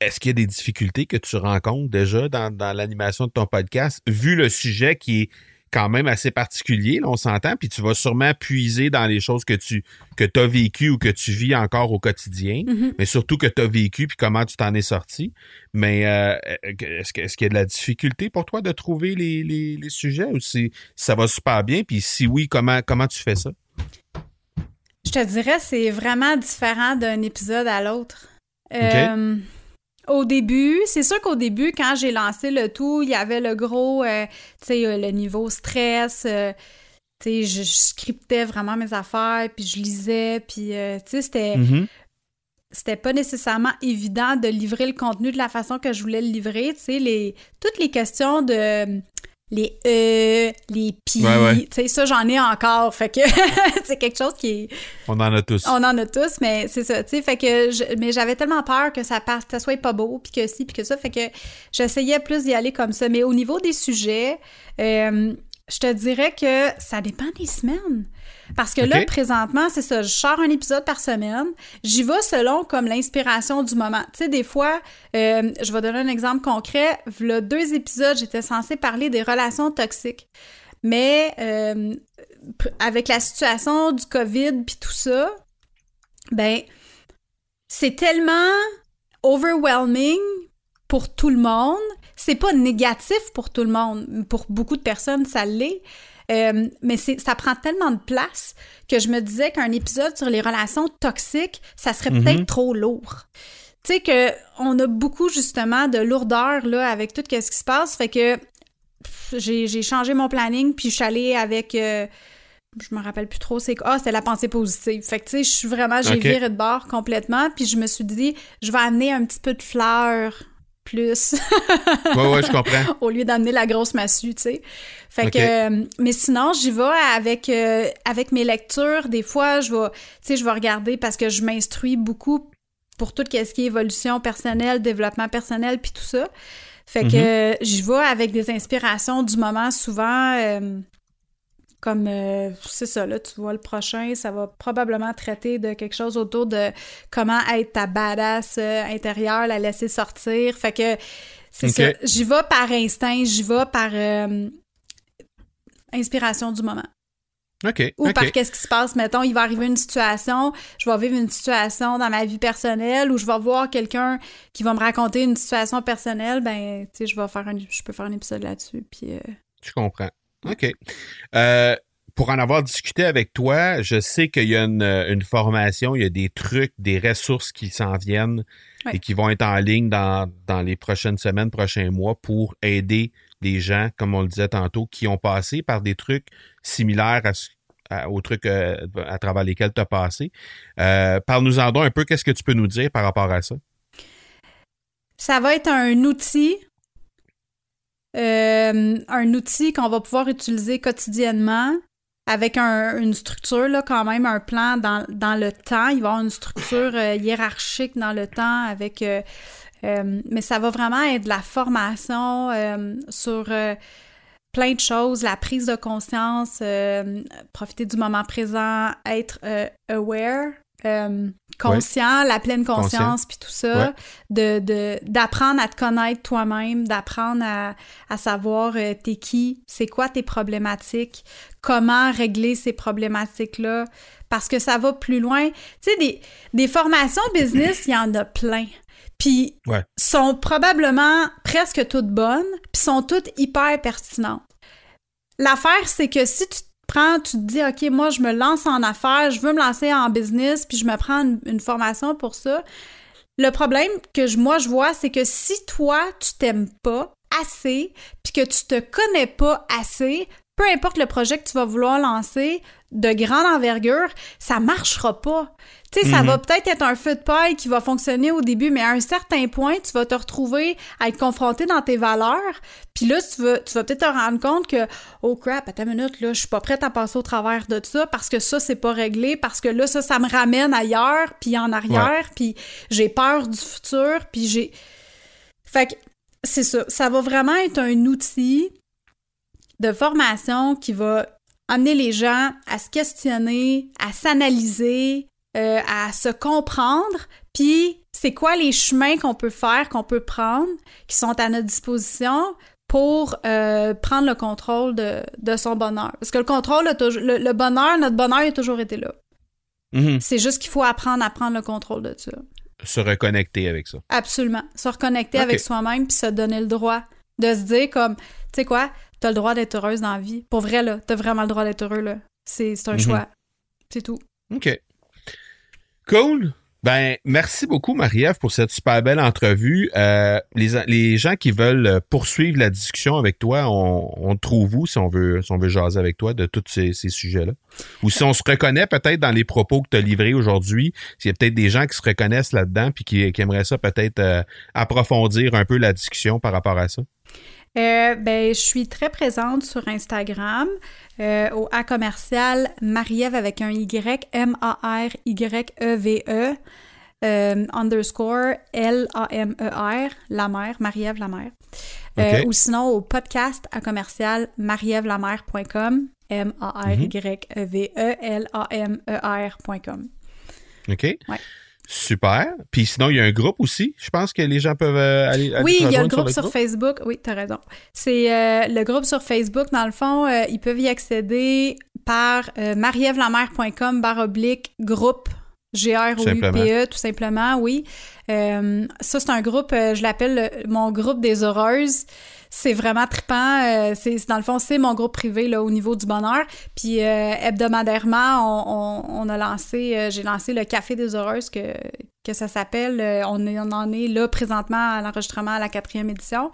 Est-ce qu'il y a des difficultés que tu rencontres déjà dans, dans l'animation de ton podcast, vu le sujet qui est quand même assez particulier, là, on s'entend, puis tu vas sûrement puiser dans les choses que tu que as vécues ou que tu vis encore au quotidien Mhm. mais surtout que tu as vécu puis comment tu t'en es sorti. Mais euh, est-ce que- est-ce qu'il y a de la difficulté pour toi de trouver les, les- les sujets ou si ça va super bien? Puis si oui, comment, comment tu fais ça? Je te dirais, c'est vraiment différent d'un épisode à l'autre. Euh, Au début, c'est sûr qu'au début, quand j'ai lancé le tout, il y avait le gros, euh, tu sais, euh, le niveau stress. euh, tu sais, je, je scriptais vraiment mes affaires, puis je lisais, puis tu sais, c'était Mhm. c'était pas nécessairement évident de livrer le contenu de la façon que je voulais le livrer. Tu sais, les, toutes les questions de les e, les pi, Ouais, ouais. tu sais, ça, j'en ai encore. Fait que c'est quelque chose qui est. On en a tous. On en a tous, mais c'est ça, tu sais. Fait que. je- mais j'avais tellement peur que ça, passe, que ça soit pas beau, puis que si, puis que ça. Fait que j'essayais plus d'y aller comme ça. Mais au niveau des sujets, euh, je te dirais que ça dépend des semaines. Parce que là, présentement, c'est ça, je sors un épisode par semaine. J'y vais selon comme l'inspiration du moment. Tu sais, des fois, euh, je vais donner un exemple concret. V'là deux épisodes, j'étais censée parler des relations toxiques. Mais euh, avec la situation du COVID puis tout ça, ben, c'est tellement overwhelming pour tout le monde. C'est pas négatif pour tout le monde. Pour beaucoup de personnes, ça l'est. Euh, mais ça prend tellement de place que je me disais qu'un épisode sur les relations toxiques, ça serait Mhm. peut-être trop lourd. Tu sais que on a beaucoup justement de lourdeur là avec tout ce qui se passe, fait que j'ai, changé mon planning puis je suis allée avec euh, je me rappelle plus trop c'est quoi. Ah, c'était la pensée positive. Fait que tu sais, je suis vraiment j'ai Ok. viré de bord complètement puis je me suis dit je vais amener un petit peu de fleurs plus Ouais, ouais, je comprends. au lieu d'amener la grosse massue, tu sais. Fait que, euh, mais sinon, j'y vais avec, euh, avec mes lectures. Des fois, je vais, tu sais, je vais regarder parce que je m'instruis beaucoup pour tout ce qui est évolution personnelle, développement personnel, puis tout ça. Fait que euh, j'y vais avec des inspirations du moment, souvent. euh, comme, euh, c'est ça, là, tu vois, le prochain, ça va probablement traiter de quelque chose autour de comment être ta badass euh, intérieure, la laisser sortir. Fait que, c'est ça. J'y vais par instinct, j'y vais par euh, inspiration du moment. Ou par qu'est-ce qui se passe, mettons, il va arriver une situation, je vais vivre une situation dans ma vie personnelle ou je vais voir quelqu'un qui va me raconter une situation personnelle, ben, tu sais, je vais faire un, je peux faire un épisode là-dessus, puis... euh, Je comprends. OK. Euh, pour en avoir discuté avec toi, je sais qu'il y a une, une formation, il y a des trucs, des ressources qui s'en viennent et qui vont être en ligne dans, dans les prochaines semaines, prochains mois pour aider des gens, comme on le disait tantôt, qui ont passé par des trucs similaires à, aux trucs euh, à travers lesquels tu as passé. Euh, Parle-nous-en donc un peu, qu'est-ce que tu peux nous dire par rapport à ça? Ça va être un outil, euh, un outil qu'on va pouvoir utiliser quotidiennement avec un- une structure, là, quand même, un plan dans, dans le temps. Il va y avoir une structure euh, hiérarchique dans le temps avec... euh, mais ça va vraiment être de la formation sur plein de choses, la prise de conscience, profiter du moment présent, être aware, conscient, la pleine conscience, puis tout ça, Ouais. de de- d'apprendre à te connaître toi-même, d'apprendre à, à savoir euh, t'es qui, c'est quoi tes problématiques, comment régler ces problématiques-là, parce que ça va plus loin. Tu sais, des, des formations business, il y en a plein. Puis Ouais. sont probablement presque toutes bonnes, puis sont toutes hyper pertinentes. L'affaire, c'est que si tu prends, tu te dis, OK, moi, je me lance en affaires, je veux me lancer en business, puis je me prends une, formation pour ça. Le problème que moi, je vois, c'est que si toi, tu t'aimes pas assez, puis que tu te connais pas assez, peu importe le projet que tu vas vouloir lancer, de grande envergure, ça marchera pas. Tu sais, ça Mhm. va peut-être être un feu de paille qui va fonctionner au début, mais à un certain point, tu vas te retrouver à être confronté dans tes valeurs. Puis là, tu vas, tu vas peut-être te rendre compte que, oh crap, attends une minute, là, je suis pas prête à passer au travers de ça parce que ça, c'est pas réglé, parce que là, ça, ça me ramène ailleurs, puis en arrière, puis j'ai peur du futur, puis j'ai... Fait que c'est ça. Ça va vraiment être un outil de formation qui va amener les gens à se questionner, à s'analyser, euh, à se comprendre, puis c'est quoi les chemins qu'on peut faire, qu'on peut prendre, qui sont à notre disposition pour euh, prendre le contrôle de, de son bonheur. Parce que le contrôle, le, le bonheur, notre bonheur a toujours été là. Mhm. C'est juste qu'il faut apprendre à prendre le contrôle de ça. Se reconnecter avec ça. Absolument. Se reconnecter avec soi-même puis se donner le droit de se dire comme, tu sais quoi, t'as le droit d'être heureuse dans la vie. Pour vrai, là, t'as vraiment le droit d'être heureux, là. C'est un Mhm. choix. C'est tout. OK. Cool. Ben, merci beaucoup, Marie-Ève, pour cette super belle entrevue. Euh, les, les gens qui veulent euh, poursuivre la discussion avec toi, on, on trouve où si on veut, si on veut jaser avec toi de tous ces, ces sujets-là? Ou si on se reconnaît peut-être dans les propos que tu as livrés aujourd'hui, s'il y a peut-être des gens qui se reconnaissent là-dedans puis qui, qui aimeraient ça peut-être euh, approfondir un peu la discussion par rapport à ça? Euh, ben, je suis très présente sur Instagram euh, au A commercial Marie-Ève avec un Y, M-A-R-Y-E-V-E, euh, underscore L-A-M-E-R, la mère, Marie-Ève la mère. Ou sinon au podcast à commercial marièvelamer.com, M-A-R-Y-E-V-E-L-A-M-E-R.com. OK? Ouais. Super. Puis sinon, il y a un groupe aussi. Je pense que les gens peuvent euh, aller, aller Oui, il y a le groupe sur, Facebook. Oui, tu as raison. C'est euh, le groupe sur Facebook. Dans le fond, euh, ils peuvent y accéder par euh, barre oblique groupe G-R-O-U-P-E, tout simplement, oui. Ça, c'est un groupe, je l'appelle le- mon groupe des heureuses. C'est vraiment trippant. euh, c'est, dans le fond, c'est mon groupe privé là, au niveau du bonheur. Puis euh, hebdomadairement, on, a lancé, euh, j'ai lancé le Café des heureuses que, ça s'appelle. On en est là présentement à l'enregistrement à la quatrième édition.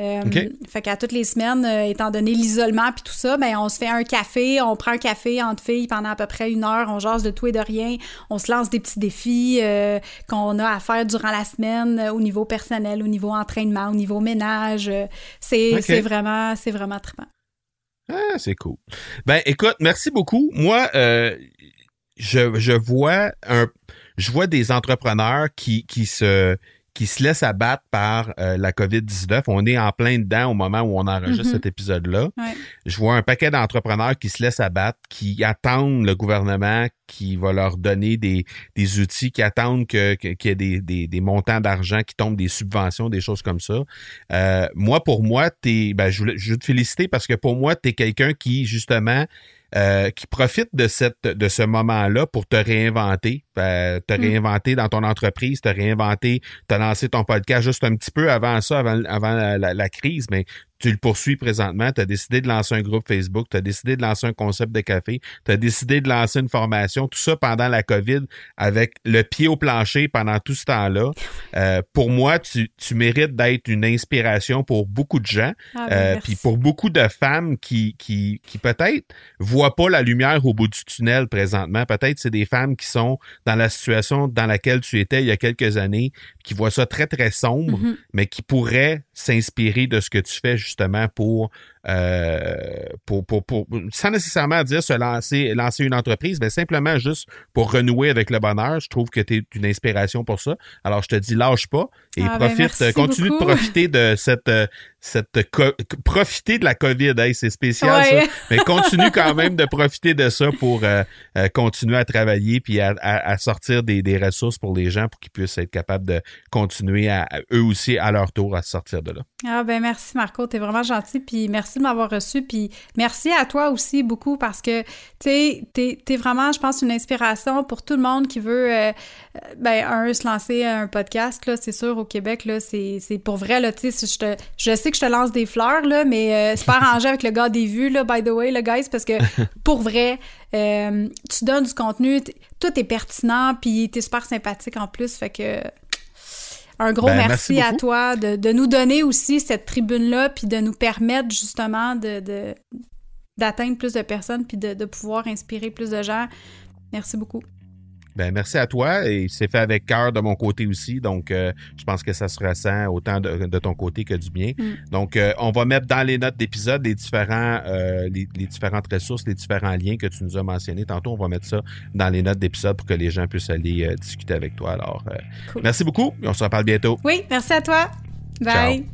Euh. Fait qu'à toutes les semaines, euh, étant donné l'isolement puis tout ça, ben on se fait un café, on prend un café entre filles pendant à peu près une heure, on jase de tout et de rien, on se lance des petits défis euh, qu'on a à faire durant la semaine euh, au niveau personnel, au niveau entraînement, au niveau ménage. c'est vraiment, c'est vraiment trippant. Ah, c'est cool. Ben, écoute, merci beaucoup. Moi, je, je vois un, je vois des entrepreneurs qui, qui se, qui se laissent abattre par euh, la COVID-19. On est en plein dedans au moment où on enregistre Mhm. cet épisode-là. Ouais. Je vois un paquet d'entrepreneurs qui se laissent abattre, qui attendent le gouvernement qui va leur donner des, des outils, qui attendent que- qu'il y ait des, des, des montants d'argent qui tombent, des subventions, des choses comme ça. Euh, moi, pour moi, t'es, ben, je, voulais- je veux te féliciter parce que pour moi, tu es quelqu'un qui, justement, euh, qui profite de cette de ce moment-là pour te réinventer, euh, te Mm. réinventer dans ton entreprise, te réinventer, te lancer ton podcast juste un petit peu avant ça, avant, avant la, la- la crise, mais tu le poursuis présentement, tu as décidé de lancer un groupe Facebook, tu as décidé de lancer un concept de café, tu as décidé de lancer une formation, tout ça pendant la COVID avec le pied au plancher pendant tout ce temps-là. Euh, pour moi, tu, tu mérites d'être une inspiration pour beaucoup de gens. Ah, ben, Euh. Puis pour beaucoup de femmes qui, qui, qui peut-être voient pas la lumière au bout du tunnel présentement, peut-être c'est des femmes qui sont dans la situation dans laquelle tu étais il y a quelques années, qui voient ça très, très sombre, Mhm. mais qui pourraient s'inspirer de ce que tu fais justement pour, euh, pour, pour, pour, sans nécessairement dire se lancer, lancer une entreprise, mais simplement juste pour renouer avec le bonheur. Je trouve que tu es une inspiration pour ça. Alors, je te dis, lâche pas et Ah, ben, profite, continue beaucoup. de profiter de cette, euh, cette profiter de la COVID. Hey, c'est spécial Ouais. ça. Mais continue quand même de profiter de ça pour euh, euh, continuer à travailler puis à, à- à sortir des, des ressources pour les gens pour qu'ils puissent être capables de continuer à eux aussi à leur tour à sortir de là. Ah ben merci Marco, t'es vraiment gentil, puis merci de m'avoir reçu, puis merci à toi aussi beaucoup parce que tu sais, t'es, vraiment, je pense, une inspiration pour tout le monde qui veut, euh, euh, ben un se lancer un podcast là, c'est sûr au Québec là, c'est, c'est pour vrai là, tu sais, je te, je sais que je te lance des fleurs là, mais euh, c'est pas arrangé avec le gars des vues là, by the way, le guys, parce que pour vrai, euh, tu donnes du contenu, tout est pertinent, puis t'es super sympathique en plus, fait que un gros Ben, merci, merci à toi de, de nous donner aussi cette tribune-là, puis de nous permettre justement de, de, d'atteindre plus de personnes puis de, de pouvoir inspirer plus de gens. Merci beaucoup. Ben, merci à toi et c'est fait avec cœur de mon côté aussi. Donc, euh, je pense que ça se ressent autant de, de ton côté que du mien. Mm. Donc, euh, on va mettre dans les notes d'épisode les différents, euh, les, les différentes ressources, les différents liens que tu nous as mentionnés. Tantôt, on va mettre ça dans les notes d'épisode pour que les gens puissent aller euh, discuter avec toi. Alors, euh, Cool. merci beaucoup et on se reparle bientôt. Oui, merci à toi. Bye.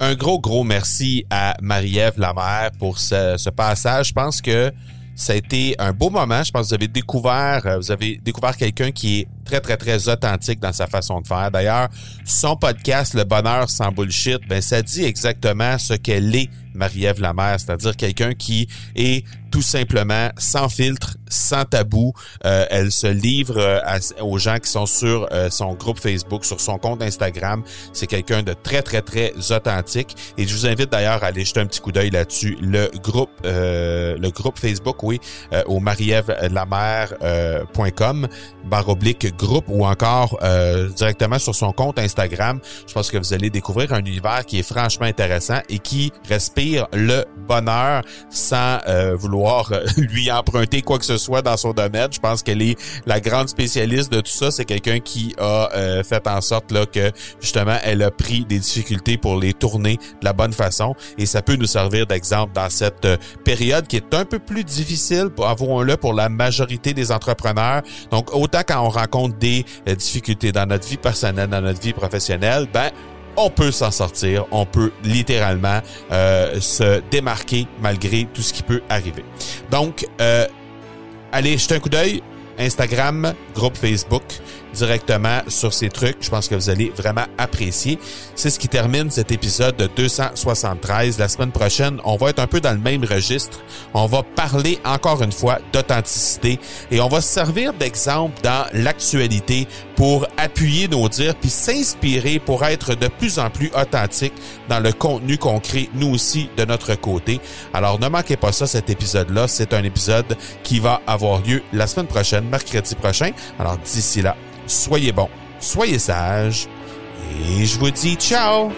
un gros, gros merci à Marie-Ève Lamère pour ce, ce passage. Je pense que ça a été un beau moment. Je pense que vous avez découvert, euh, vous avez découvert quelqu'un qui est très, très, très authentique dans sa façon de faire. D'ailleurs, son podcast, Le Bonheur sans bullshit, ben, ça dit exactement ce qu'elle est, Marie-Ève Lamère, c'est-à-dire quelqu'un qui est tout simplement sans filtre, sans tabou. Euh, elle se livre euh, aux gens qui sont sur euh, son groupe Facebook, sur son compte Instagram. C'est quelqu'un de très, très, très authentique. Et je vous invite d'ailleurs à aller jeter un petit coup d'œil là-dessus. Le groupe, le groupe Facebook, oui, au marièvelamer.com, barre oblique groupe ou encore directement sur son compte Instagram. Je pense que vous allez découvrir un univers qui est franchement intéressant et qui respire le bonheur sans euh, vouloir euh, lui emprunter quoi que ce soit dans son domaine. Je pense qu'elle est la grande spécialiste de tout ça. C'est quelqu'un qui a euh, fait en sorte là que justement elle a pris des difficultés pour les tourner de la bonne façon et ça peut nous servir d'exemple dans cette euh, période qui est un peu plus difficile, avouons-le, pour la majorité des entrepreneurs. Donc autant quand on rencontre des euh, difficultés dans notre vie personnelle, dans notre vie professionnelle, ben on peut s'en sortir, on peut littéralement euh, se démarquer malgré tout ce qui peut arriver. Donc, euh, allez jeter un coup d'œil. Instagram, groupe Facebook, directement sur ces trucs. Je pense que vous allez vraiment apprécier. C'est ce qui termine cet épisode de 273. La semaine prochaine, on va être un peu dans le même registre. On va parler encore une fois d'authenticité et on va se servir d'exemple dans l'actualité pour appuyer nos dires puis s'inspirer pour être de plus en plus authentique dans le contenu qu'on crée nous aussi de notre côté. Alors ne manquez pas ça cet épisode-là, c'est un épisode qui va avoir lieu la semaine prochaine, mercredi prochain. Alors d'ici là, soyez bons, soyez sages et je vous dis ciao.